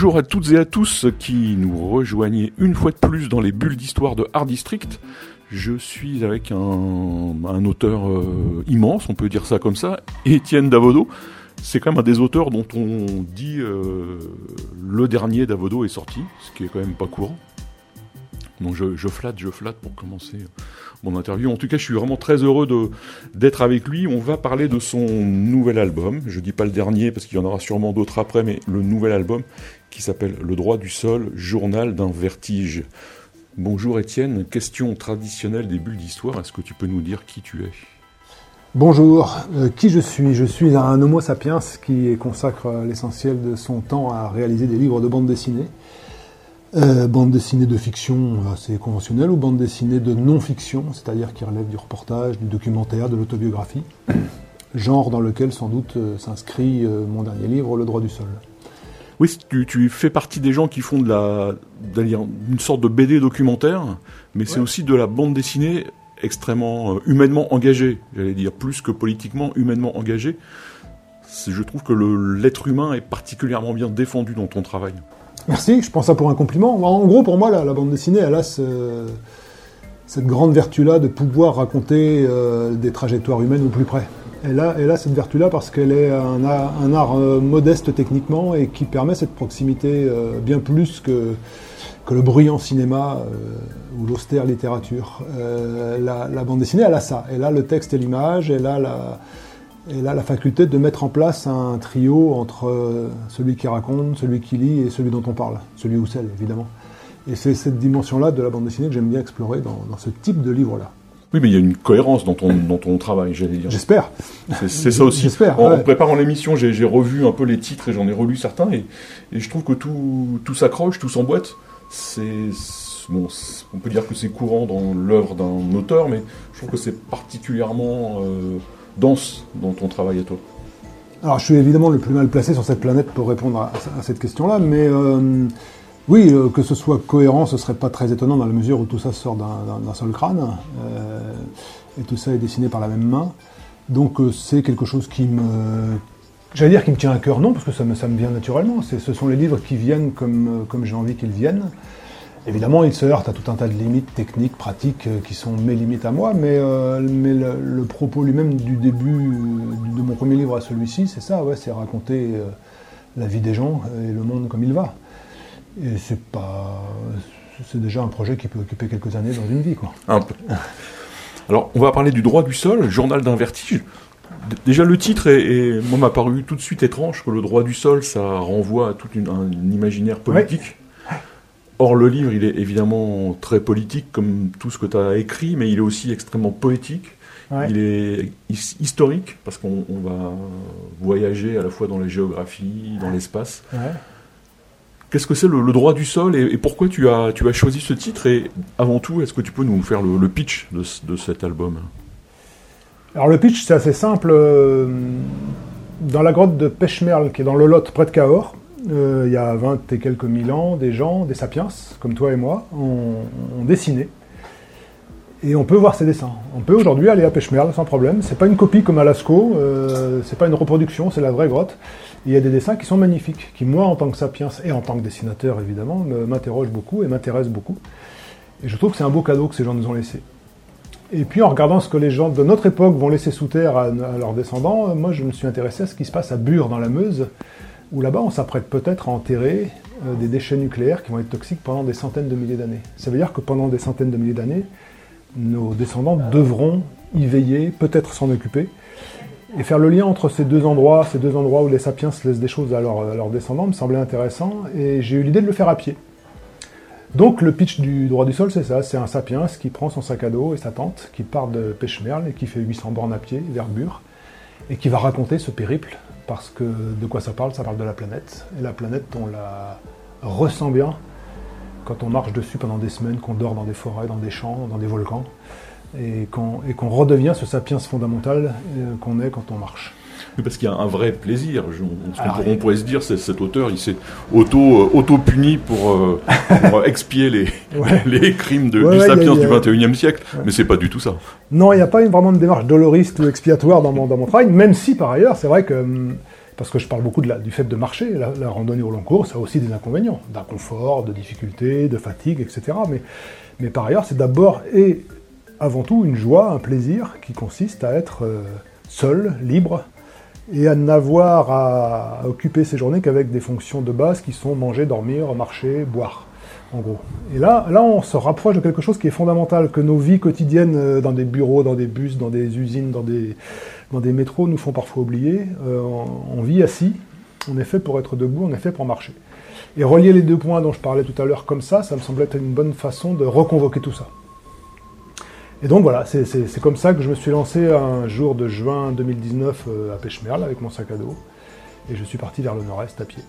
Bonjour à toutes et à tous qui nous rejoignez une fois de plus dans les bulles d'histoire de Art District. Je suis avec un, auteur euh, immense, on peut dire ça comme ça, Étienne Davodo. C'est quand même un des auteurs dont on dit euh, le dernier Davodo est sorti, ce qui est quand même pas courant. Donc je, flatte, je flatte pour commencer mon interview. En tout cas, je suis vraiment très heureux d'être avec lui. On va parler de son nouvel album. Je dis pas le dernier parce qu'il y en aura sûrement d'autres après, mais le nouvel album qui s'appelle Le droit du sol, journal d'un vertige. Bonjour Étienne, question traditionnelle des bulles d'histoire. Est-ce que tu peux nous dire qui tu es? Bonjour, euh, qui je suis? Je suis un homo sapiens qui consacre l'essentiel de son temps à réaliser des livres de bande dessinée. Euh, bande dessinée de fiction assez conventionnelle ou bande dessinée de non-fiction, c'est-à-dire qui relève du reportage, du documentaire, de l'autobiographie, genre dans lequel sans doute euh, s'inscrit euh, mon dernier livre, Le droit du sol. Oui, tu, fais partie des gens qui font de la, une sorte de BD documentaire, mais c'est aussi de la bande dessinée extrêmement humainement engagée, j'allais dire, plus que politiquement humainement engagée. Je trouve que l'être humain est particulièrement bien défendu dans ton travail. Merci, je prends ça pour un compliment. En gros, pour moi, la, bande dessinée, elle a cette grande vertu-là de pouvoir raconter euh, des trajectoires humaines au plus près. Elle a, cette vertu-là parce qu'elle est un, art, euh, modeste techniquement et qui permet cette proximité euh, bien plus que, que le bruyant cinéma ou l'austère littérature. La, la, bande dessinée, elle a ça. Elle a le texte et l'image, elle a la, et là, la faculté de mettre en place un trio entre euh, celui qui raconte, celui qui lit et celui dont on parle, celui ou celle, évidemment. Et c'est cette dimension-là de la bande dessinée que j'aime bien explorer dans, ce type de livre-là. Oui, mais il y a une cohérence dans ton, dans ton travail, j'allais dire. J'espère. C'est ça aussi. J'espère. En, préparant l'émission, j'ai revu un peu les titres et j'en ai relu certains, et, et, je trouve que tout, tout s'accroche, tout s'emboîte. C'est bon, on peut dire que c'est courant dans l'œuvre d'un auteur, mais je trouve que c'est particulièrement euh, dense dans ton travail à toi Alors, je suis évidemment le plus mal placé sur cette planète pour répondre à, cette question-là, mais euh, oui, euh, que ce soit cohérent, ce serait pas très étonnant dans la mesure où tout ça sort d'un seul crâne, euh, et tout ça est dessiné par la même main. Donc, c'est quelque chose qui me. J'allais dire qui me tient à cœur, non, parce que ça me, ça me vient naturellement. Ce sont les livres qui viennent comme, comme j'ai envie qu'ils viennent. Évidemment, il se heurte à tout un tas de limites techniques, pratiques, euh, qui sont mes limites à moi, mais, euh, mais le, propos lui-même du début euh, de mon premier livre à celui-ci, c'est ça, ouais, c'est raconter la vie des gens et le monde comme il va. Et c'est pas. C'est déjà un projet qui peut occuper quelques années dans une vie, quoi. Un peu. Alors, on va parler du droit du sol, journal d'un vertige. Déjà, le titre est, moi m'a paru tout de suite étrange que le droit du sol, ça renvoie à tout un imaginaire politique. Or, le livre, il est évidemment très politique, comme tout ce que tu as écrit, mais il est aussi extrêmement poétique. Il est historique, parce qu'on va voyager à la fois dans la géographie, dans l'espace. Qu'est-ce que c'est le, droit du sol et, pourquoi tu as, tu as choisi ce titre Et avant tout, est-ce que tu peux nous faire le, pitch de, de, cet album? Alors, le pitch, c'est assez simple. Euh, dans la grotte de Peshmerl, qui est dans le Lot, près de Cahors, euh, il y a 20 et quelques mille ans, des gens, des sapiens, comme toi et moi, ont, dessiné. Et on peut voir ces dessins. On peut aujourd'hui aller à Pêche-Merle sans problème. C'est pas une copie comme à Lascaux, euh, c'est pas une reproduction, c'est la vraie grotte. il y a des dessins qui sont magnifiques, qui moi, en tant que sapiens et en tant que dessinateur évidemment, m'interrogent beaucoup et m'intéressent beaucoup. Et je trouve que c'est un beau cadeau que ces gens nous ont laissé. Et puis en regardant ce que les gens de notre époque vont laisser sous terre à, à leurs descendants, moi je me suis intéressé à ce qui se passe à Bure dans la Meuse, où là-bas on s'apprête peut-être à enterrer euh, des déchets nucléaires qui vont être toxiques pendant des centaines de milliers d'années. Ça veut dire que pendant des centaines de milliers d'années, nos descendants devront y veiller, peut-être s'en occuper, et faire le lien entre ces deux endroits, ces deux endroits où les sapiens se laissent des choses à, leurs descendants, me semblait intéressant, et j'ai eu l'idée de le faire à pied. Donc le pitch du droit du sol, c'est ça, c'est un sapiens qui prend son sac à dos et sa tente, qui part de Pêche-Merle et qui fait 800 bornes à pied vers et qui va raconter ce périple parce que de quoi ça parle? Ça parle de la planète. Et la planète, on la ressent bien quand on marche dessus pendant des semaines, qu'on dort dans des forêts, dans des champs, dans des volcans, et qu'on redevient ce sapiens fondamental euh, qu'on est quand on marche. Parce qu'il y a un vrai plaisir. Je- on, on- Alors, on pourrait se dire, c'est cet auteur, il s'est auto, euh, auto-puni pour, euh, pour expier les, Ouais. les crimes de, Ouais, du ouais, sapiens a- du 21e siècle. Mais c'est pas du tout ça. Non, il n'y a pas une, vraiment de démarche doloriste ou expiatoire dans mon, dans mon travail, même si par ailleurs, c'est vrai que, hum, parce que je parle beaucoup de la- du fait de marcher, la, la randonnée au long cours, ça a aussi des inconvénients, d'inconfort, de difficultés, de fatigue, etc. Mais, mais par ailleurs, c'est d'abord et avant tout une joie, un plaisir qui consiste à être euh, seul, libre, et à n'avoir à occuper ses journées qu'avec des fonctions de base qui sont manger, dormir, marcher, boire, en gros. Et là, là, on se rapproche de quelque chose qui est fondamental, que nos vies quotidiennes euh, dans des bureaux, dans des bus, dans des usines, dans des, dans des métros nous font parfois oublier. Euh, on, on vit assis, on est fait pour être debout, on est fait pour marcher. Et relier les deux points dont je parlais tout à l'heure comme ça, ça me semblait être une bonne façon de reconvoquer tout ça. Et donc voilà, c'est- comme ça que je me suis lancé un jour de juin 2019 euh, à Pêche-Merle avec mon sac à dos. Et je suis parti vers le nord-est à pied.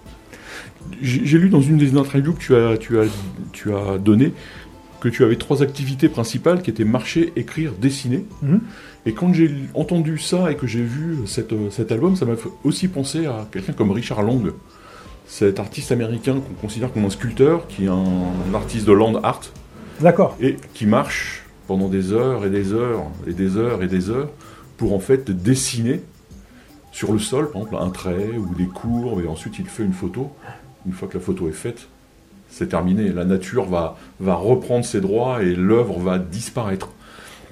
J'ai lu dans une des interviews que tu as, tu as, tu as donné que tu avais trois activités principales qui étaient marcher, écrire, dessiner. Mhm. Et quand j'ai entendu ça et que j'ai vu cette, euh, cet album, ça m'a fait aussi penser à quelqu'un comme Richard Long, cet artiste américain qu'on considère comme un sculpteur, qui est un, un artiste de land art, D'accord. et qui marche pendant des heures et des heures et des heures et des heures pour en fait dessiner sur le sol, par exemple, un trait ou des courbes, et ensuite il fait une photo. Une fois que la photo est faite, c'est terminé. La nature va, reprendre ses droits et l'œuvre va disparaître.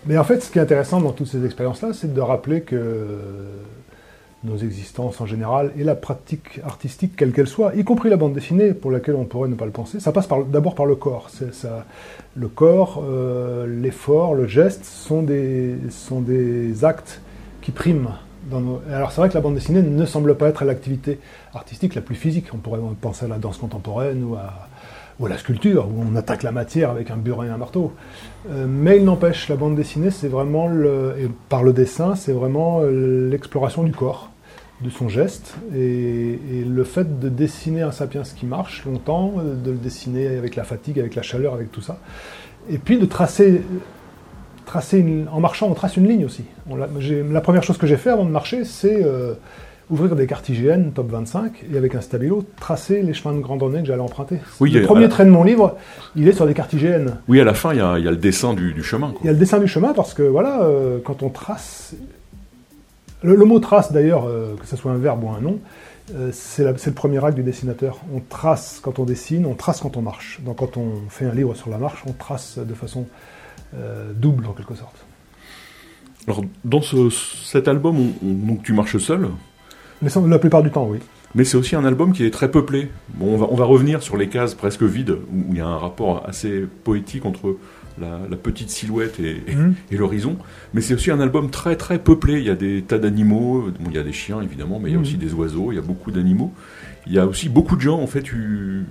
Mais en fait, ce qui est intéressant dans toutes ces expériences-là, c'est de rappeler que nos existences en général et la pratique artistique, quelle qu'elle soit, y compris la bande dessinée, pour laquelle on pourrait ne pas le penser, ça passe d'abord par le corps. Le corps, euh, l'effort, le geste sont des, sont des actes qui priment. Alors c'est vrai que la bande dessinée ne semble pas être l'activité artistique la plus physique. On pourrait penser à la danse contemporaine ou à, ou la sculpture, où on attaque la matière avec un burin et un marteau. Euh, mais il n'empêche, la bande dessinée, c'est vraiment, le, par le dessin, c'est vraiment euh, l'exploration du corps, de son geste, et, le fait de dessiner un sapiens qui marche longtemps, euh, de le dessiner avec la fatigue, avec la chaleur, avec tout ça, et puis de tracer, tracer une- en marchant, on trace une ligne aussi. On l'a- la première chose que j'ai fait avant de marcher, c'est ouvrir des cartes IGN top 25 et avec un stabilo tracer les chemins de randonnée que j'allais emprunter. Oui, le premier euh, trait de mon livre, il est sur des cartes IGN. Oui, à la fin, il y a, il y a le dessin du, du chemin. quoi. Il y a le dessin du chemin parce que voilà, euh, quand on trace, le, le mot trace d'ailleurs, euh, que ce soit un verbe ou un nom, euh, c'est la- le premier acte du dessinateur. On trace quand on dessine, on trace quand on marche. Donc quand on fait un livre sur la marche, on trace de façon double en quelque sorte. Alors, dans ce- cet album, on- on- donc, tu marches seul, Mais la plupart du temps, oui. mais c'est aussi un album qui est très peuplé. Bon, on va, on va revenir sur les cases presque vides, où il y a un rapport assez poétique entre la, la petite silhouette et, et- Mhm. et l'horizon. Mais c'est aussi un album très très peuplé. Il y a des tas d'animaux. Bon, il y a des chiens évidemment, mais il y a Mhm. aussi des oiseaux. Il y a beaucoup d'animaux. Il y a aussi beaucoup de gens. En fait, tu,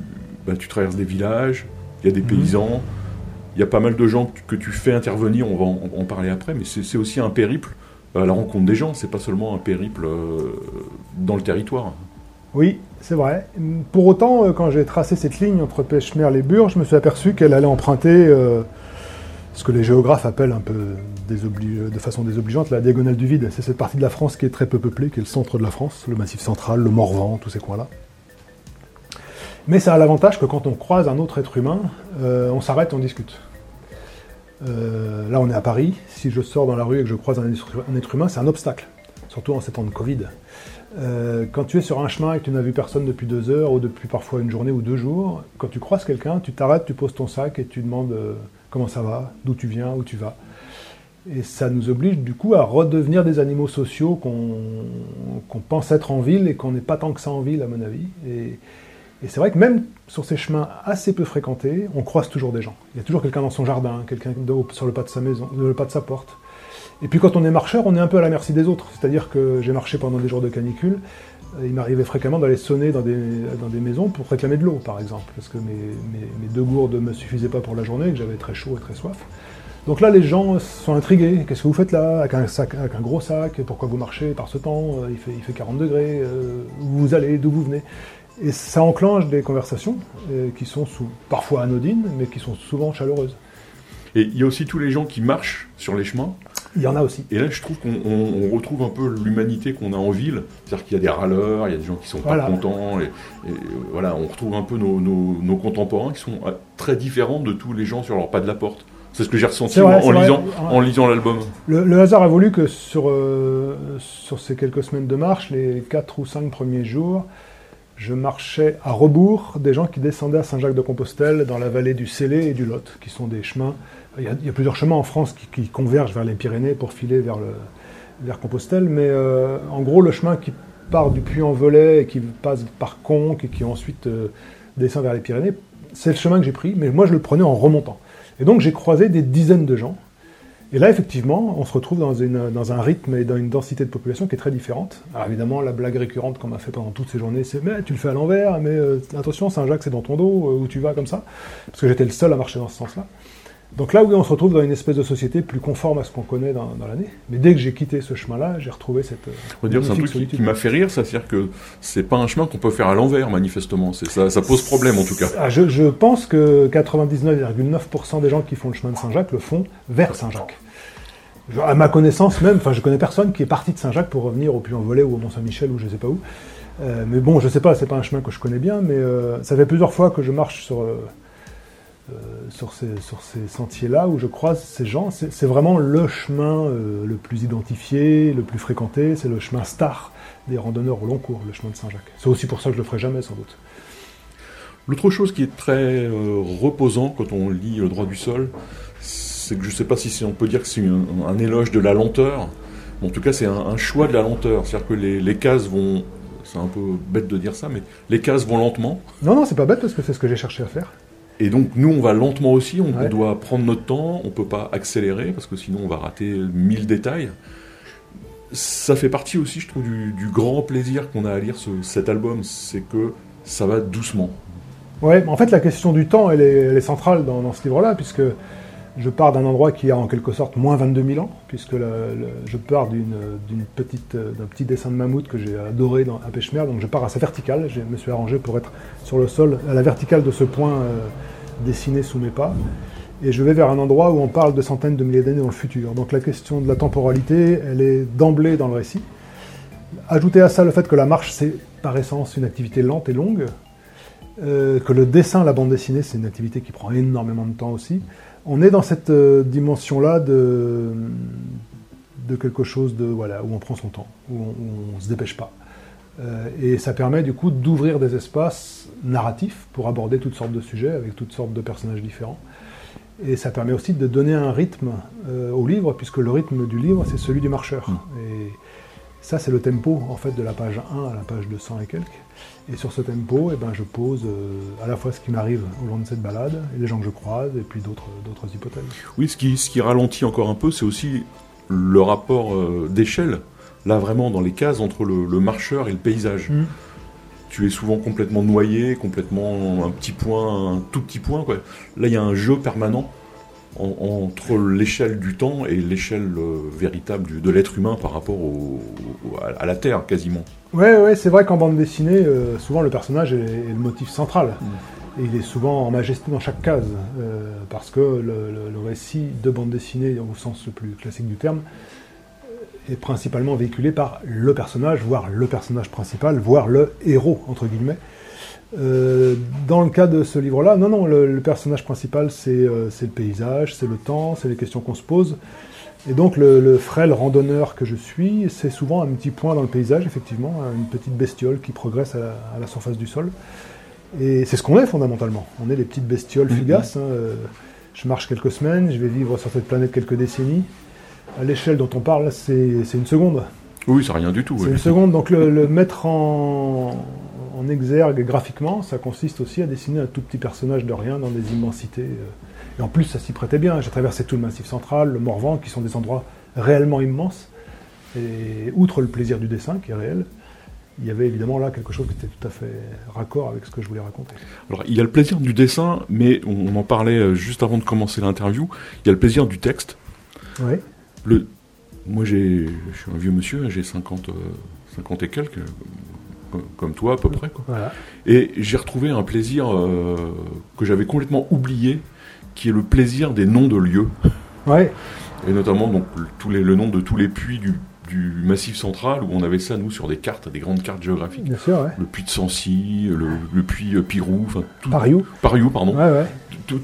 bah, tu traverses des villages. Il y a des Mhm. paysans. Il y a pas mal de gens que tu fais intervenir. On va en, en parler après. Mais c'est aussi un périple à la rencontre des gens. C'est pas seulement un périple euh, dans le territoire. Oui, c'est vrai. Pour autant, euh, quand j'ai tracé cette ligne entre Pêche-Merle et Bure, je me suis aperçu qu'elle allait emprunter euh, ce que les géographes appellent un peu de façon désobligeante la diagonale du vide. C'est cette partie de la France qui est très peu peuplée, qui est le centre de la France, le Massif central, le Morvan, tous ces coins-là. Mais ça a l'avantage que quand on croise un autre être humain, euh, on s'arrête, on discute. Euh, là, on est à Paris. Si je sors dans la rue et que je croise un être- humain, c'est un obstacle, surtout en ces temps de Covid. Euh, quand tu es sur un chemin et que tu n'as vu personne depuis deux heures ou depuis parfois une journée ou deux jours, quand tu croises quelqu'un, tu t'arrêtes, tu poses ton sac et tu demandes euh, comment ça va, d'où tu viens, où tu vas. Et ça nous oblige du coup à redevenir des animaux sociaux qu'on pense être en ville et qu'on n'est pas tant que ça en ville à mon avis. Et c'est vrai que même sur ces chemins assez peu fréquentés, on croise toujours des gens. Il y a toujours quelqu'un dans son jardin, quelqu'un sur le pas de sa maison, le pas de sa porte. Et puis quand on est marcheur, on est un peu à la merci des autres. C'est-à-dire que j'ai marché pendant des jours de canicule. euh, Il m'arrivait fréquemment d'aller sonner dans des, dans des maisons pour réclamer de l'eau, par exemple, parce que mes, mes- deux gourdes ne me suffisaient pas pour la journée, et que j'avais très chaud et très soif. Donc là, les gens sont intrigués. Qu'est-ce que vous faites là? Avec un, sac, avec un gros sac Pourquoi vous marchez par ce temps? Euh, il fait, il fait 40 degrés. euh, où vous allez D'où vous venez? Et ça enclenche des conversations euh, qui sont sous- parfois anodines, mais qui sont souvent chaleureuses. Et il y a aussi tous les gens qui marchent sur les chemins. Il y en a aussi. Et là, je trouve qu'on on- on retrouve un peu l'humanité qu'on a en ville. C'est-à-dire qu'il y a des râleurs, il y a des gens qui sont Voilà. pas contents. Et, et, voilà, on retrouve un peu nos, nos- nos contemporains qui sont euh, très différents de tous les gens sur leur pas de la porte. C'est ce que j'ai ressenti vrai, en, lisant, Ouais. en lisant l'album. Le, le hasard a voulu que sur, euh, sur ces quelques semaines de marche, les 4 ou 5 premiers jours, je marchais à rebours des gens qui descendaient à Saint-Jacques-de-Compostelle dans la vallée du Célé et du Lot, qui sont des chemins. Il y a, plusieurs chemins en France qui, qui convergent vers les Pyrénées pour filer vers, le, vers Compostelle, mais euh, en gros, le chemin qui part du Puy-en-Velay et qui passe par Conques et qui ensuite euh, descend vers les Pyrénées, c'est le chemin que j'ai pris, mais moi je le prenais en remontant. Et donc j'ai croisé des dizaines de gens et là, effectivement, on se retrouve dans, une- dans un rythme et dans une densité de population qui est très différente. Alors évidemment, la blague récurrente qu'on m'a fait pendant toutes ces journées, c'est mais tu le fais à l'envers, mais euh, attention, Saint-Jacques, c'est dans ton dos, euh, où tu vas comme ça. Parce que j'étais le seul à marcher dans ce sens-là. Donc là, oui, on se retrouve dans une espèce de société plus conforme à ce qu'on connaît dans, dans l'année. Mais dès que j'ai quitté ce chemin-là, j'ai retrouvé cette. euh, On dire, c'est un truc qui, solitude. qui m'a fait rire, ça c'est-à-dire que c'est pas un chemin qu'on peut faire à l'envers, manifestement. C'est Ça, ça pose problème en tout cas. Ah, je, je pense que 99,9% des gens qui font le chemin de Saint-Jacques le font vers Saint-Jacques. À ma connaissance même, enfin je connais personne qui est parti de Saint-Jacques pour revenir au Puy-en-Velay ou au Mont-Saint-Michel ou je sais pas où. Euh, mais bon, je sais pas, c'est pas un chemin que je connais bien, mais euh, ça fait plusieurs fois que je marche sur, euh, sur ces, sur ces sentiers-là où je croise ces gens. C'est vraiment le chemin euh, le plus identifié, le plus fréquenté, c'est le chemin star des randonneurs au long cours, le chemin de Saint-Jacques. C'est aussi pour ça que je le ferai jamais sans doute. L'autre chose qui est très euh, reposant quand on lit Le droit du sol, c'est que je sais pas si on peut dire que c'est un, un éloge de la lenteur. Mais en tout cas, c'est un, un choix de la lenteur. C'est-à-dire que les, les cases vont. C'est un peu bête de dire ça, mais les cases vont lentement. Non, non, c'est pas bête parce que c'est ce que j'ai cherché à faire. Et donc, nous, on va lentement aussi. On Ouais. doit prendre notre temps. On peut pas accélérer parce que sinon, on va rater mille détails. Ça fait partie aussi, je trouve, du, du grand plaisir qu'on a à lire ce- cet album. C'est que ça va doucement. Ouais, en fait, la question du temps, elle est, elle est centrale dans, dans ce livre-là, puisque je pars d'un endroit qui a en quelque sorte moins 22 000 ans, puisque je pars euh, d'un petit dessin de mammouth que j'ai adoré dans, à Pêche-Mer, donc je pars à sa verticale. Je me suis arrangé pour être sur le sol, à la verticale de ce point euh, dessiné sous mes pas. Et je vais vers un endroit où on parle de centaines de milliers d'années dans le futur. Donc la question de la temporalité, elle est d'emblée dans le récit. Ajoutez à ça le fait que la marche, c'est par essence une activité lente et longue, euh, que le dessin, la bande dessinée, c'est une activité qui prend énormément de temps aussi. On est dans cette euh, dimension-là de, de quelque chose de voilà où on prend son temps, où on, ne se dépêche pas. Euh, et ça permet du coup d'ouvrir des espaces narratifs pour aborder toutes sortes de sujets avec toutes sortes de personnages différents. Et ça permet aussi de donner un rythme euh, au livre, puisque le rythme du livre, c'est celui du marcheur. Et ça, c'est le tempo en fait de la page 1 à la page 200 et quelques. Et sur ce tempo, eh ben, je pose euh, à la fois ce qui m'arrive au long de cette balade, et les gens que je croise, et puis d'autres hypothèses. Oui, ce qui, ce qui ralentit encore un peu, c'est aussi le rapport euh, d'échelle, là vraiment dans les cases entre le, le marcheur et le paysage. Mm. Tu es souvent complètement noyé, complètement un petit point, un tout petit point. Quoi. Là, il y a un jeu permanent en- entre l'échelle du temps et l'échelle euh, véritable du- de l'être humain par rapport au- au- à, la Terre, quasiment. Ouais, ouais, c'est vrai qu'en bande dessinée, euh, souvent le personnage est, est le motif central. Et il est souvent en majesté dans chaque case, euh, parce que le, le- le récit de bande dessinée, au sens le plus classique du terme, est principalement véhiculé par le personnage, voire le personnage principal, voire le héros, entre guillemets. Euh, dans le cas de ce livre-là, non, non, le, le personnage principal, c'est euh, le paysage, c'est le temps, c'est les questions qu'on se pose. Et donc le, le frêle randonneur que je suis, c'est souvent un petit point dans le paysage, effectivement, une petite bestiole qui progresse à la, à la surface du sol. Et c'est ce qu'on est fondamentalement. On est des petites bestioles Mhm. fugaces. hein. Euh, Je marche quelques semaines, je vais vivre sur cette planète quelques décennies. À l'échelle dont on parle, c'est une seconde. Oui, c'est rien du tout. C'est une seconde, donc le, le mettre en, en exergue graphiquement, ça consiste aussi à dessiner un tout petit personnage de rien dans des immensités. euh. Et en plus, ça s'y prêtait bien. J'ai traversé tout le Massif central, le Morvan, qui sont des endroits réellement immenses. Et outre le plaisir du dessin, qui est réel, il y avait évidemment là quelque chose qui était tout à fait raccord avec ce que je voulais raconter. Alors, il y a le plaisir du dessin, mais on, en parlait euh, juste avant de commencer l'interview. Il y a le plaisir du texte. Oui. Le, moi, je suis un vieux monsieur, j'ai 50, euh, 50 et quelques. Comme, toi à peu près. Quoi. Voilà. Et j'ai retrouvé un plaisir euh, que j'avais complètement oublié, qui est le plaisir des noms de lieux, Ouais. et notamment donc tous les, le nom de tous les puits du, du Massif central, où on avait ça nous sur des cartes, des grandes cartes géographiques. Bien sûr, ouais. Le puits de Sancy, le, le puits euh, Pirou, enfin Pariou. Pariou, pardon, Ouais, ouais.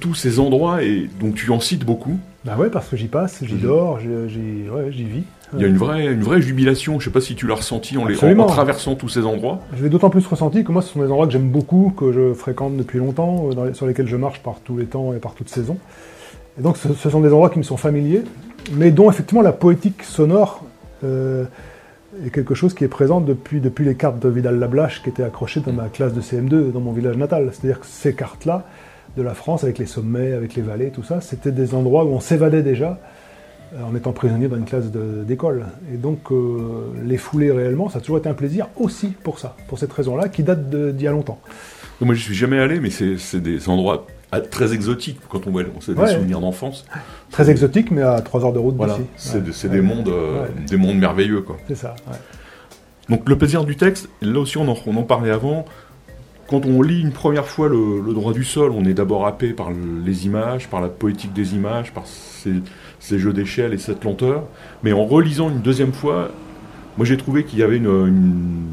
Tous- ces endroits et donc tu en cites beaucoup. Bah ouais, parce que j'y passe, j'y Mhm. dors, j'y ouais, vis. Il y a une vraie, une vraie jubilation. Je sais pas si tu l'as ressenti en, les, en, en traversant tous ces endroits. Je l'ai d'autant plus ressenti que moi, ce sont des endroits que j'aime beaucoup, que je fréquente depuis longtemps, euh, dans les- sur lesquels je marche par tous les temps et par toutes saisons. Et donc, ce, ce sont des endroits qui me sont familiers, mais dont effectivement la poétique sonore est quelque chose qui est présent depuis, depuis les cartes de Vidal-Lablache qui étaient accrochées dans ma classe de CM2 dans mon village natal. C'est-à-dire que ces cartes-là, de la France, avec les sommets, avec les vallées, tout ça, c'était des endroits où on s'évadait déjà euh, en étant prisonnier dans une classe d'école. Et donc, euh, les fouler réellement, ça a toujours été un plaisir aussi pour ça, pour cette raison-là, qui date d'il y a longtemps. Moi, je suis jamais allé, mais c'est des endroits très exotiques quand on voit. C'est des Ouais. souvenirs d'enfance. Très exotique, mais à 3 heures de route Voilà, d'ici. c'est Ouais. des mondes, euh, Ouais. des mondes merveilleux, quoi. C'est ça. Donc le plaisir du texte, là aussi on en, on en parlait avant. Quand on lit une première fois le, le droit du sol, on est d'abord happé par le- les images, par la poétique des images, par ces, ces jeux d'échelle et cette lenteur. Mais en relisant une deuxième fois, moi j'ai trouvé qu'il y avait une, une-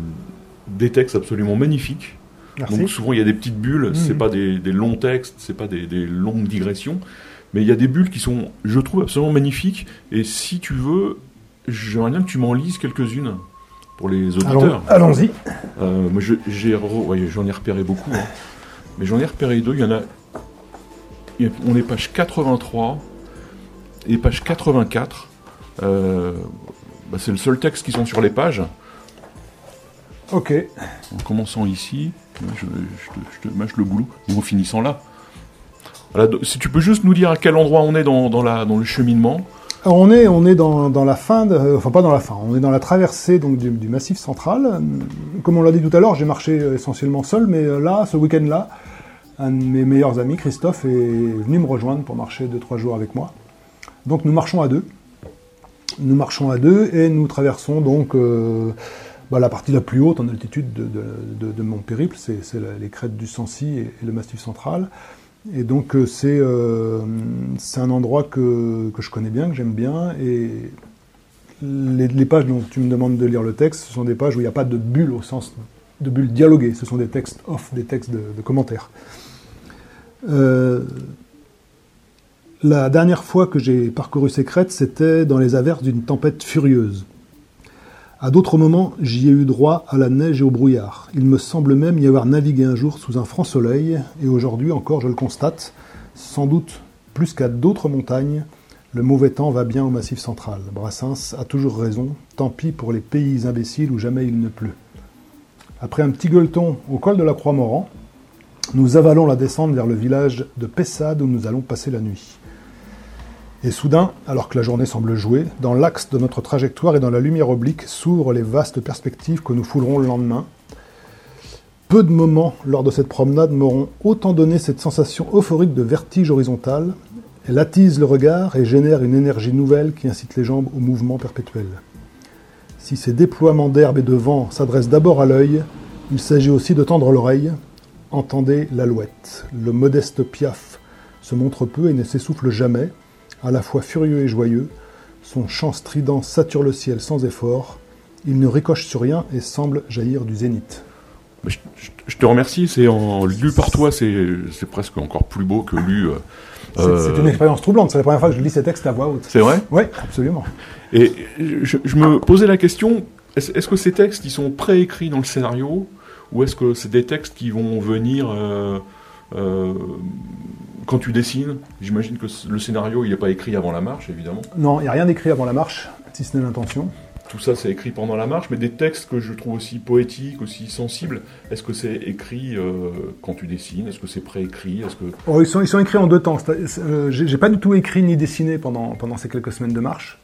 des textes absolument magnifiques. Merci. Donc souvent il y a des petites bulles, Mhm. c'est pas des, des longs textes, c'est pas des, des longues digressions, mais il y a des bulles qui sont, je trouve, absolument magnifiques. Et si tu veux, j'aimerais bien que tu m'en lises quelques-unes pour les auditeurs. Allons- Allons-y. Euh, moi, je- j'ai re- ouais, j'en ai repéré beaucoup, hein. mais j'en ai repéré deux. Il y en a- on est page 83 et page 84. Euh, bah, c'est le seul texte qui sont sur les pages. Ok. En commençant ici, je, je te, je te mâche le boulot, ou en finissant là. Voilà, si tu peux juste nous dire à quel endroit on est dans, dans la, dans le cheminement. Alors, on est, on est dans, dans la fin, de- euh, enfin pas dans la fin, on est dans la traversée donc, du, du massif central. Euh, Comme on l'a dit tout à l'heure, j'ai marché euh, essentiellement seul, mais euh, là, ce week-end-là, un de mes meilleurs amis, Christophe, est venu me rejoindre pour marcher 2-3 jours avec moi. Donc nous marchons à deux. Nous marchons à deux et nous traversons donc euh, bah, la partie la plus haute en altitude de, mon périple, c'est les crêtes du Sancy et, le massif central. Et donc euh, c'est euh, c'est un endroit que, je connais bien, que j'aime bien. Et les, pages dont tu me demandes de lire le texte, ce sont des pages où il n'y a pas de bulles au sens de bulles dialoguées. Ce sont des textes off, des textes de, de commentaires. Euh, la dernière fois que j'ai parcouru ces crêtes, c'était dans les averses d'une tempête furieuse. À d'autres moments, j'y ai eu droit à la neige et au brouillard. Il me semble même y avoir navigué un jour sous un franc soleil, et aujourd'hui encore, je le constate, sans doute plus qu'à d'autres montagnes, le mauvais temps va bien au massif central. Brassens a toujours raison, tant pis pour les pays imbéciles où jamais il ne pleut. Après un petit gueuleton au col de la Croix-Morand, nous avalons la descente vers le village de Pessade où nous allons passer la nuit. Et soudain, alors que la journée semble jouer, dans l'axe de notre trajectoire et dans la lumière oblique s'ouvrent les vastes perspectives que nous foulerons le lendemain. Peu de moments lors de cette promenade m'auront autant donné cette sensation euphorique de vertige horizontal. Elle attise le regard et génère une énergie nouvelle qui incite les jambes au mouvement perpétuel. Si ces déploiements d'herbe et de vent s'adressent d'abord à l'œil, il s'agit aussi de tendre l'oreille. Entendez l'alouette. Le modeste piaf se montre peu et ne s'essouffle jamais à la fois furieux et joyeux. Son chant strident sature le ciel sans effort. Il ne ricoche sur rien et semble jaillir du zénith. Je, je- je te remercie, c'est en lu par toi, c'est presque encore plus beau que lu. euh, C'est euh, une expérience troublante. C'est la première fois que je lis ces textes à voix haute. C'est vrai? Oui, absolument. Et je, je me posais la question, est-ce que ces textes, ils sont préécrits dans le scénario Ou est-ce que c'est des textes qui vont venir euh, euh, quand tu dessines J'imagine que le scénario, il n'est pas écrit avant la marche, évidemment. Non, il n'y a rien d'écrit avant la marche, si ce n'est l'intention. Tout ça, c'est écrit pendant la marche, mais des textes que je trouve aussi poétiques, aussi sensibles, est-ce que c'est écrit euh, quand tu dessines? Est-ce que c'est préécrit? Est-ce que... Oh, ils, sont, ils sont écrits en deux temps. Euh, J'ai j'ai pas du tout écrit ni dessiné pendant, pendant ces quelques semaines de marche.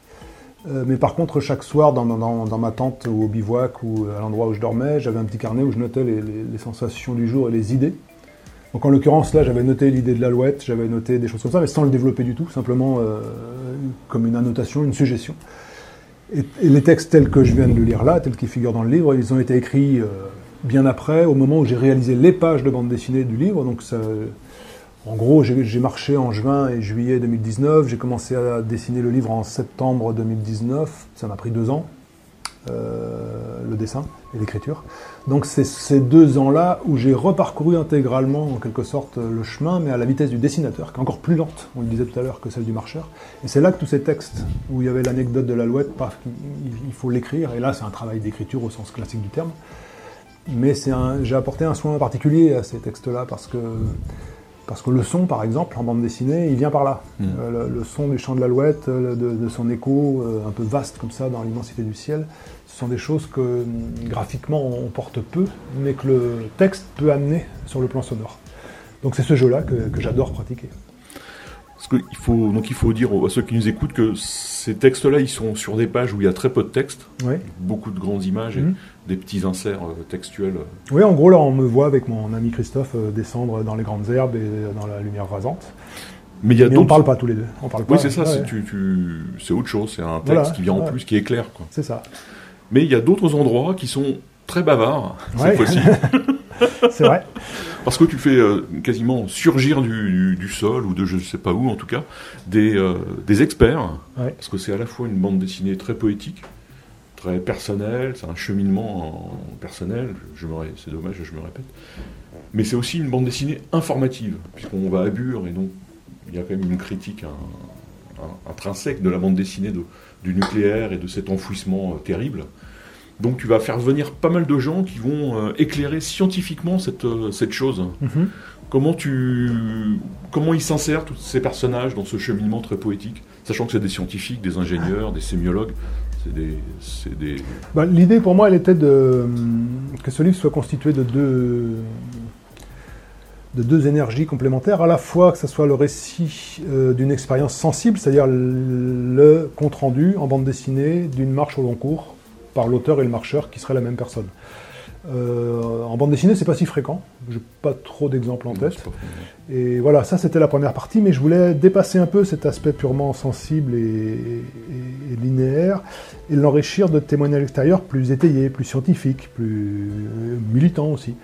Euh, mais par contre, chaque soir, dans, dans- dans ma tente ou au bivouac ou à l'endroit où je dormais, j'avais un petit carnet où je notais les, les- les sensations du jour et les idées. Donc en l'occurrence, là, j'avais noté l'idée de l'alouette, j'avais noté des choses comme ça, mais sans le développer du tout, simplement euh, comme une annotation, une suggestion. Et, les textes tels que je viens de le lire là, tels qu'ils figurent dans le livre, ils ont été écrits euh, bien après, au moment où j'ai réalisé les pages de bande dessinée du livre. Donc en gros, j'ai marché en juin et juillet 2019. J'ai commencé à dessiner le livre en septembre 2019. Ça m'a pris deux ans, le dessin et l'écriture. Donc c'est ces deux ans-là où j'ai reparcouru intégralement, en quelque sorte, le chemin, mais à la vitesse du dessinateur, qui est encore plus lente, on le disait tout à l'heure, que celle du marcheur. Et c'est là que tous ces textes, où il y avait l'anecdote de l'alouette, paf, il faut l'écrire. Et là, c'est un travail d'écriture au sens classique du terme. Mais j'ai apporté un soin particulier à ces textes-là parce que parce que le son, par exemple, en bande dessinée, il vient par là. Mm. Euh, le, son du chant de l'alouette, euh, de, de, son écho, euh, un peu vaste comme ça dans l'immensité du ciel, ce sont des choses que mm, graphiquement on porte peu, mais que le texte peut amener sur le plan sonore. Donc c'est ce jeu-là que j'adore pratiquer il faut, donc il faut dire à ceux qui nous écoutent que ces textes-là, ils sont sur des pages où il y a très peu de texte, beaucoup de grandes images et mhm. des petits inserts euh, textuels. Oui, en gros, là, on me voit avec mon ami Christophe euh, descendre dans les grandes herbes et dans la lumière rasante. Mais, il y a on ne parle pas tous les deux. On parle oui, c'est ça, c'est autre chose, c'est un texte qui vient en plus, qui est clair. C'est ça. Mais il y a d'autres endroits qui sont très bavards, cette fois-ci. c'est vrai. Parce que tu fais euh, quasiment surgir du, sol, ou de je ne sais pas où en tout cas, des, euh, des experts. Parce que c'est à la fois une bande dessinée très poétique, très personnelle, c'est un cheminement personnel, c'est dommage, je me répète. Mais c'est aussi une bande dessinée informative, puisqu'on va à Bure, et donc il y a quand même une critique intrinsèque de la bande dessinée de, du nucléaire et de cet enfouissement euh, terrible. Donc tu vas faire venir pas mal de gens qui vont euh, éclairer scientifiquement cette, euh, cette chose. Mhm. Comment, tu, comment ils s'insèrent, tous ces personnages, dans ce cheminement très poétique Sachant que c'est des scientifiques, des ingénieurs, des sémiologues. C'est des... Bah, l'idée pour moi, elle était de, que ce livre soit constitué de deux, de deux énergies complémentaires, à la fois que ce soit le récit euh, d'une expérience sensible, c'est-à-dire le compte-rendu en bande dessinée d'une marche au long cours, par l'auteur et le marcheur qui serait la même personne. Euh, en bande dessinée, c'est pas si fréquent. J'ai pas trop d'exemples en tête. Et voilà, ça c'était la première partie, mais je voulais dépasser un peu cet aspect purement sensible et, linéaire et l'enrichir de témoignages extérieurs plus étayés, plus scientifiques, plus euh, militants aussi.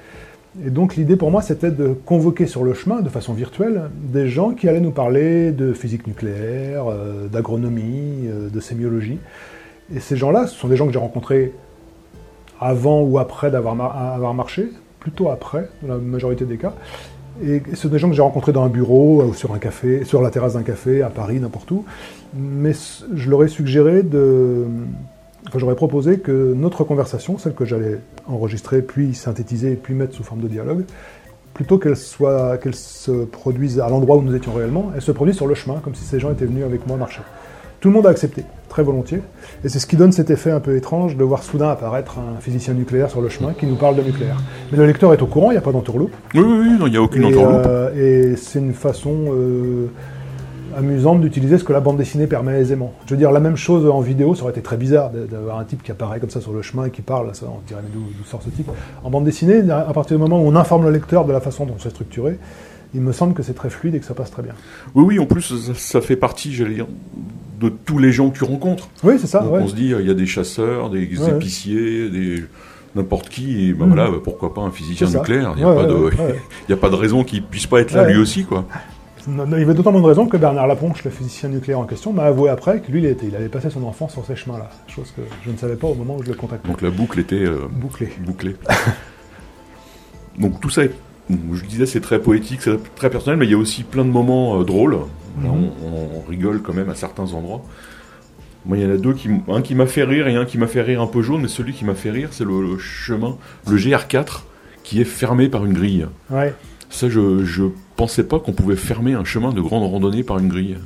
Et donc l'idée pour moi, c'était de convoquer sur le chemin, de façon virtuelle, des gens qui allaient nous parler de physique nucléaire, euh, d'agronomie, de sémiologie. Et ces gens-là, ce sont des gens que j'ai rencontrés avant ou après d'avoir avoir marché, plutôt après, dans la majorité des cas. Et ce sont des gens que j'ai rencontrés dans un bureau, ou sur un café, sur la terrasse d'un café, à Paris, n'importe où. Mais je leur ai suggéré de. Enfin, j'aurais proposé que notre conversation, celle que j'allais enregistrer, puis synthétiser, puis mettre sous forme de dialogue, plutôt qu'elle soit, qu'elle se produise à l'endroit où nous étions réellement, elle se produise sur le chemin, comme si ces gens étaient venus avec moi marcher. Tout le monde a accepté, très volontiers. Et c'est ce qui donne cet effet un peu étrange de voir soudain apparaître un physicien nucléaire sur le chemin qui nous parle de nucléaire. Mais le lecteur est au courant, il n'y a pas d'entourloupe. Oui, oui, oui, il n'y a aucune entourloupe. Euh, et c'est une façon euh, amusante d'utiliser ce que la bande dessinée permet aisément. Je veux dire, la même chose en vidéo, ça aurait été très bizarre d'avoir un type qui apparaît comme ça sur le chemin et qui parle, ça, on dirait, d'où sort ce type En bande dessinée, à partir du moment où on informe le lecteur de la façon dont c'est structuré, il me semble que c'est très fluide et que ça passe très bien. Oui, oui, en plus, ça, fait partie, j'allais dire, de tous les gens que tu rencontres. Oui, c'est ça. On se dit, il y a des chasseurs, des épiciers, des n'importe qui, et ben mm. voilà, pourquoi pas un physicien nucléaire Il n'y a, pas de, a pas de raison qu'il puisse pas être là lui aussi, quoi. il y avait d'autant moins de raison que Bernard Laponche, le physicien nucléaire en question, m'a avoué après que lui, il, était, il avait passé son enfance sur ces chemins-là, chose que je ne savais pas au moment où je le contactais. Donc la boucle était euh, bouclée. bouclée. Donc tout ça, je disais, c'est très poétique, c'est très personnel, mais il y a aussi plein de moments euh, drôles. Mhm. on, rigole quand même à certains endroits. Moi, il y en a deux, qui, un qui m'a fait rire et un qui m'a fait rire un peu jaune, mais celui qui m'a fait rire, c'est le, chemin, le GR4, qui est fermé par une grille. Ouais. Ça, je, ne pensais pas qu'on pouvait fermer un chemin de grande randonnée par une grille.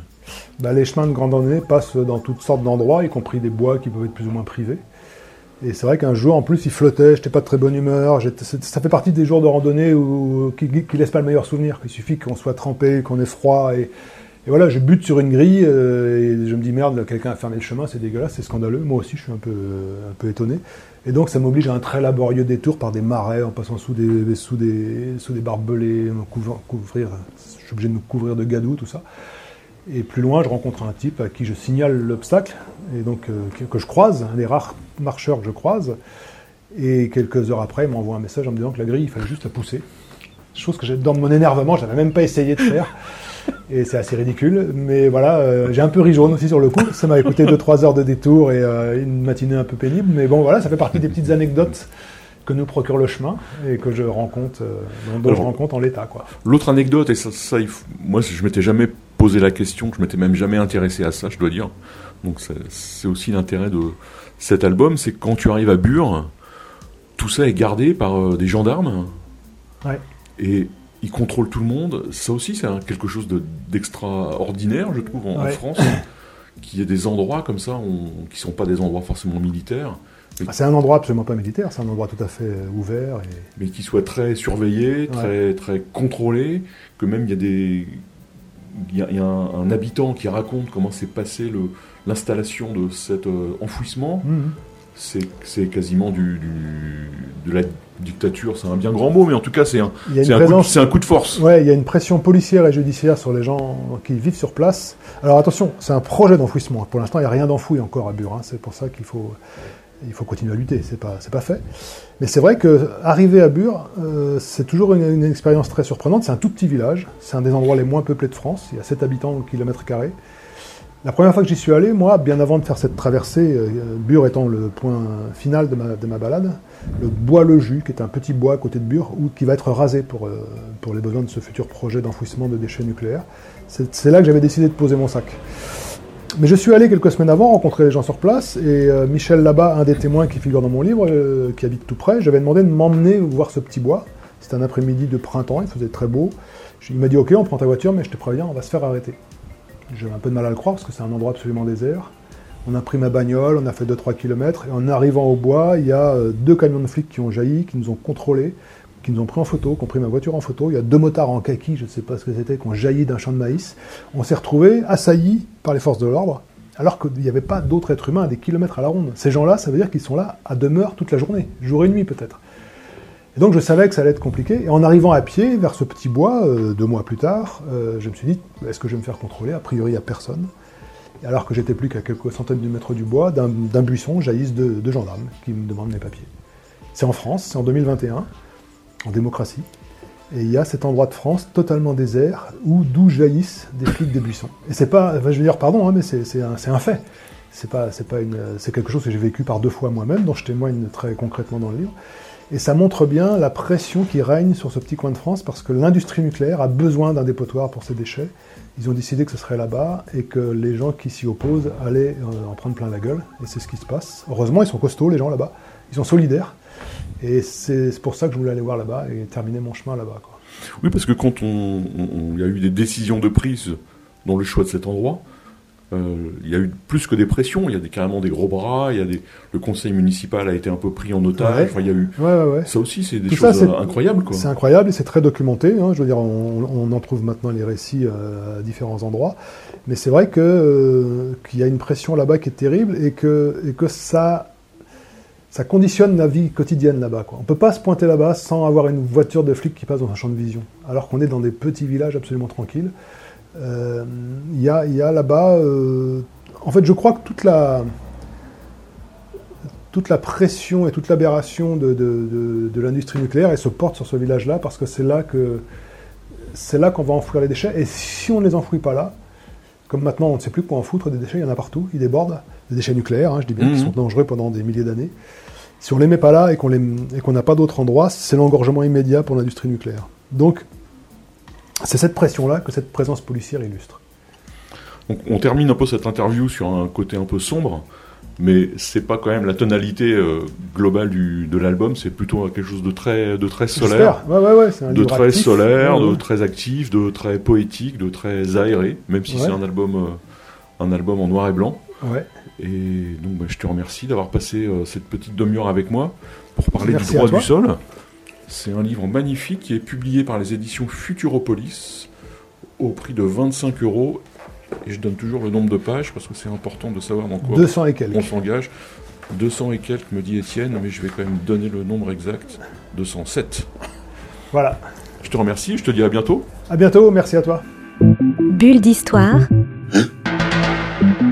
Bah, les chemins de grande randonnée passent dans toutes sortes d'endroits, y compris des bois qui peuvent être plus ou moins privés. Et c'est vrai qu'un jour, en plus, il flottait, j'étais pas de très bonne humeur. Ça fait partie des jours de randonnée où, qui, qui laissent pas le meilleur souvenir. Il suffit qu'on soit trempé, qu'on ait froid et, voilà, je bute sur une grille euh, et je me dis merde, quelqu'un a fermé le chemin, c'est dégueulasse, c'est scandaleux. Moi aussi, je suis un peu, un peu étonné. Et donc, ça m'oblige à un très laborieux détour par des marais, en passant sous des, sous des, sous des barbelés, couvrir, je suis obligé de me couvrir de gadou, tout ça. Et plus loin, je rencontre un type à qui je signale l'obstacle, et donc euh, que je croise, un des rares marcheurs que je croise. Et quelques heures après, il m'envoie un message en me disant que la grille, il fallait juste la pousser. Chose que dans mon énervement, j'avais même pas essayé de faire. Et c'est assez ridicule. Mais voilà, euh, j'ai un peu ri jaune aussi sur le coup. Ça m'a coûté 2-3 heures de détour et euh, une matinée un peu pénible. Mais bon, voilà, ça fait partie des petites anecdotes que nous procure le chemin et que je rencontre, euh, dont, je compte en l'état. L'autre anecdote, et ça, ça, il faut- moi je m'étais jamais posé la question, je m'étais même jamais intéressé à ça, je dois dire. Donc c'est- aussi l'intérêt de cet album, c'est que quand tu arrives à Bure, tout ça est gardé par euh, des gendarmes. Ouais. Et ils contrôlent tout le monde. Ça aussi, c'est quelque chose de- d'extraordinaire, je trouve, en. France. Qu'il y ait des endroits comme ça, on- qui sont pas des endroits forcément militaires, Ah, C'est un endroit absolument pas militaire, c'est un endroit tout à fait euh, ouvert. Et... mais qui soient très surveillés, très, très contrôlés, que même il y a des. Il y a, il y a un, un habitant qui raconte comment s'est passé l'installation de cet euh, enfouissement. Mhm. C'est quasiment du, du- de la dictature, c'est un bien grand mot, mais en tout cas, c'est un, un, un coup de force. Ouais, il y a une pression policière et judiciaire sur les gens qui vivent sur place. Alors attention, c'est un projet d'enfouissement. Pour l'instant, il n'y a rien d'enfoui encore à Bure. hein. C'est pour ça qu'il faut, il faut continuer à lutter. C'est pas, pas fait. Mais c'est vrai que arriver à Bure, euh, c'est toujours une, expérience très surprenante. C'est un tout petit village. C'est un des endroits les moins peuplés de France. Il y a 7 habitants au kilomètre carré. La première fois que j'y suis allé, moi, bien avant de faire cette traversée, euh, Bure étant le point final de ma, de ma balade, le bois Le Jus, qui est un petit bois à côté de Bure, qui va être rasé pour, euh, pour les besoins de ce futur projet d'enfouissement de déchets nucléaires. C'est là que j'avais décidé de poser mon sac. Mais je suis allé quelques semaines avant rencontrer les gens sur place, et euh, Michel Labat, un des témoins qui figure dans mon livre, euh, qui habite tout près, j'avais demandé de m'emmener voir ce petit bois. C'était un après-midi de printemps, il faisait très beau. Il m'a dit Ok, on prend ta voiture, mais je te préviens, on va se faire arrêter. J'avais un peu de mal à le croire parce que c'est un endroit absolument désert. On a pris ma bagnole, on a fait 2-3 km, et en arrivant au bois, il y a euh, deux camions de flics qui ont jailli, qui nous ont contrôlés, qui nous ont pris en photo, qui ont pris ma voiture en photo. Il y a deux motards en kaki, je ne sais pas ce que c'était, qui ont jailli d'un champ de maïs. On s'est retrouvés assaillis par les forces de l'ordre, alors qu'il n'y avait pas d'autres êtres humains à des kilomètres à la ronde. Ces gens-là, ça veut dire qu'ils sont là à demeure toute la journée, jour et nuit peut-être. Et donc je savais que ça allait être compliqué. Et en arrivant à pied vers ce petit bois, euh, deux mois plus tard, euh, je me suis dit, est-ce que je vais me faire contrôler? A priori, il a personne. Alors que j'étais plus qu'à quelques centaines de mètres du bois, d'un d'un buisson jaillissent deux, deux gendarmes qui me demandent mes papiers. C'est en France, c'est en 2021, en démocratie. Et il y a cet endroit de France totalement désert où d'où jaillissent des flics des buissons. Et c'est pas, enfin, je veux dire, pardon, hein, mais c'est un fait. C'est pas, c'est pas une, c'est quelque chose que j'ai vécu par deux fois moi-même, dont je témoigne très concrètement dans le livre. Et ça montre bien la pression qui règne sur ce petit coin de France parce que l'industrie nucléaire a besoin d'un dépotoir pour ses déchets. Ils ont décidé que ce serait là-bas et que les gens qui s'y opposent allaient euh, en prendre plein la gueule. Et c'est ce qui se passe. Heureusement, ils sont costauds, les gens là-bas. Ils sont solidaires. Et c'est pour ça que je voulais aller voir là-bas et terminer mon chemin là-bas. Oui, parce que quand on, il y a eu des décisions de prise dans le choix de cet endroit, euh, il y a eu plus que des pressions, il y a des, carrément des gros bras, il y a des, le conseil municipal a été un peu pris en otage, Ouais. il y a eu, Ouais, ouais, ouais. ça aussi c'est des Tout choses euh, incroyables. C'est incroyable et c'est très documenté. hein. Je veux dire, on, on en trouve maintenant les récits euh, à différents endroits. Mais c'est vrai euh, qu'il y a une pression là-bas qui est terrible et que, et que ça, ça conditionne la vie quotidienne là-bas. On ne peut pas se pointer là-bas sans avoir une voiture de flic qui passe dans un champ de vision. Alors qu'on est dans des petits villages absolument tranquilles. Euh, Il y a, y a là-bas... euh, en fait, je crois que toute la toute la pression et toute l'aberration de, de- de- l'industrie nucléaire, elle se porte sur ce village-là parce que c'est là que c'est là qu'on va enfouir les déchets. Et si on ne les enfouit pas là, comme maintenant on ne sait plus quoi en foutre des déchets, il y en a partout, ils débordent, des déchets nucléaires, hein, je dis bien, qui Mhm. sont dangereux pendant des milliers d'années. Si on les met pas là et qu'on qu'on n'a pas d'autre endroit, c'est l'engorgement immédiat pour l'industrie nucléaire. Donc c'est cette pression-là que cette présence policière illustre. On termine un peu cette interview sur un côté un peu sombre, mais c'est pas quand même la tonalité euh, globale du, de l'album, c'est plutôt quelque chose de très, de très solaire. J'espère. Ouais, ouais, ouais, c'est un de très actif. solaire, de très actif, de très poétique, de très aéré, même si c'est un album, euh, un album en noir et blanc. Ouais. Et donc bah, je te remercie d'avoir passé euh, cette petite demi-heure avec moi pour parler Merci du droit du sol. C'est un livre magnifique qui est publié par les éditions Futuropolis au prix de 25 euros. Et je donne toujours le nombre de pages parce que c'est important de savoir dans quoi 200 et on quelques. s'engage. 200 et quelques, me dit Étienne, mais je vais quand même donner le nombre exact. 207. Voilà. Je te remercie, je te dis à bientôt. À bientôt, merci à toi. Bulle d'histoire.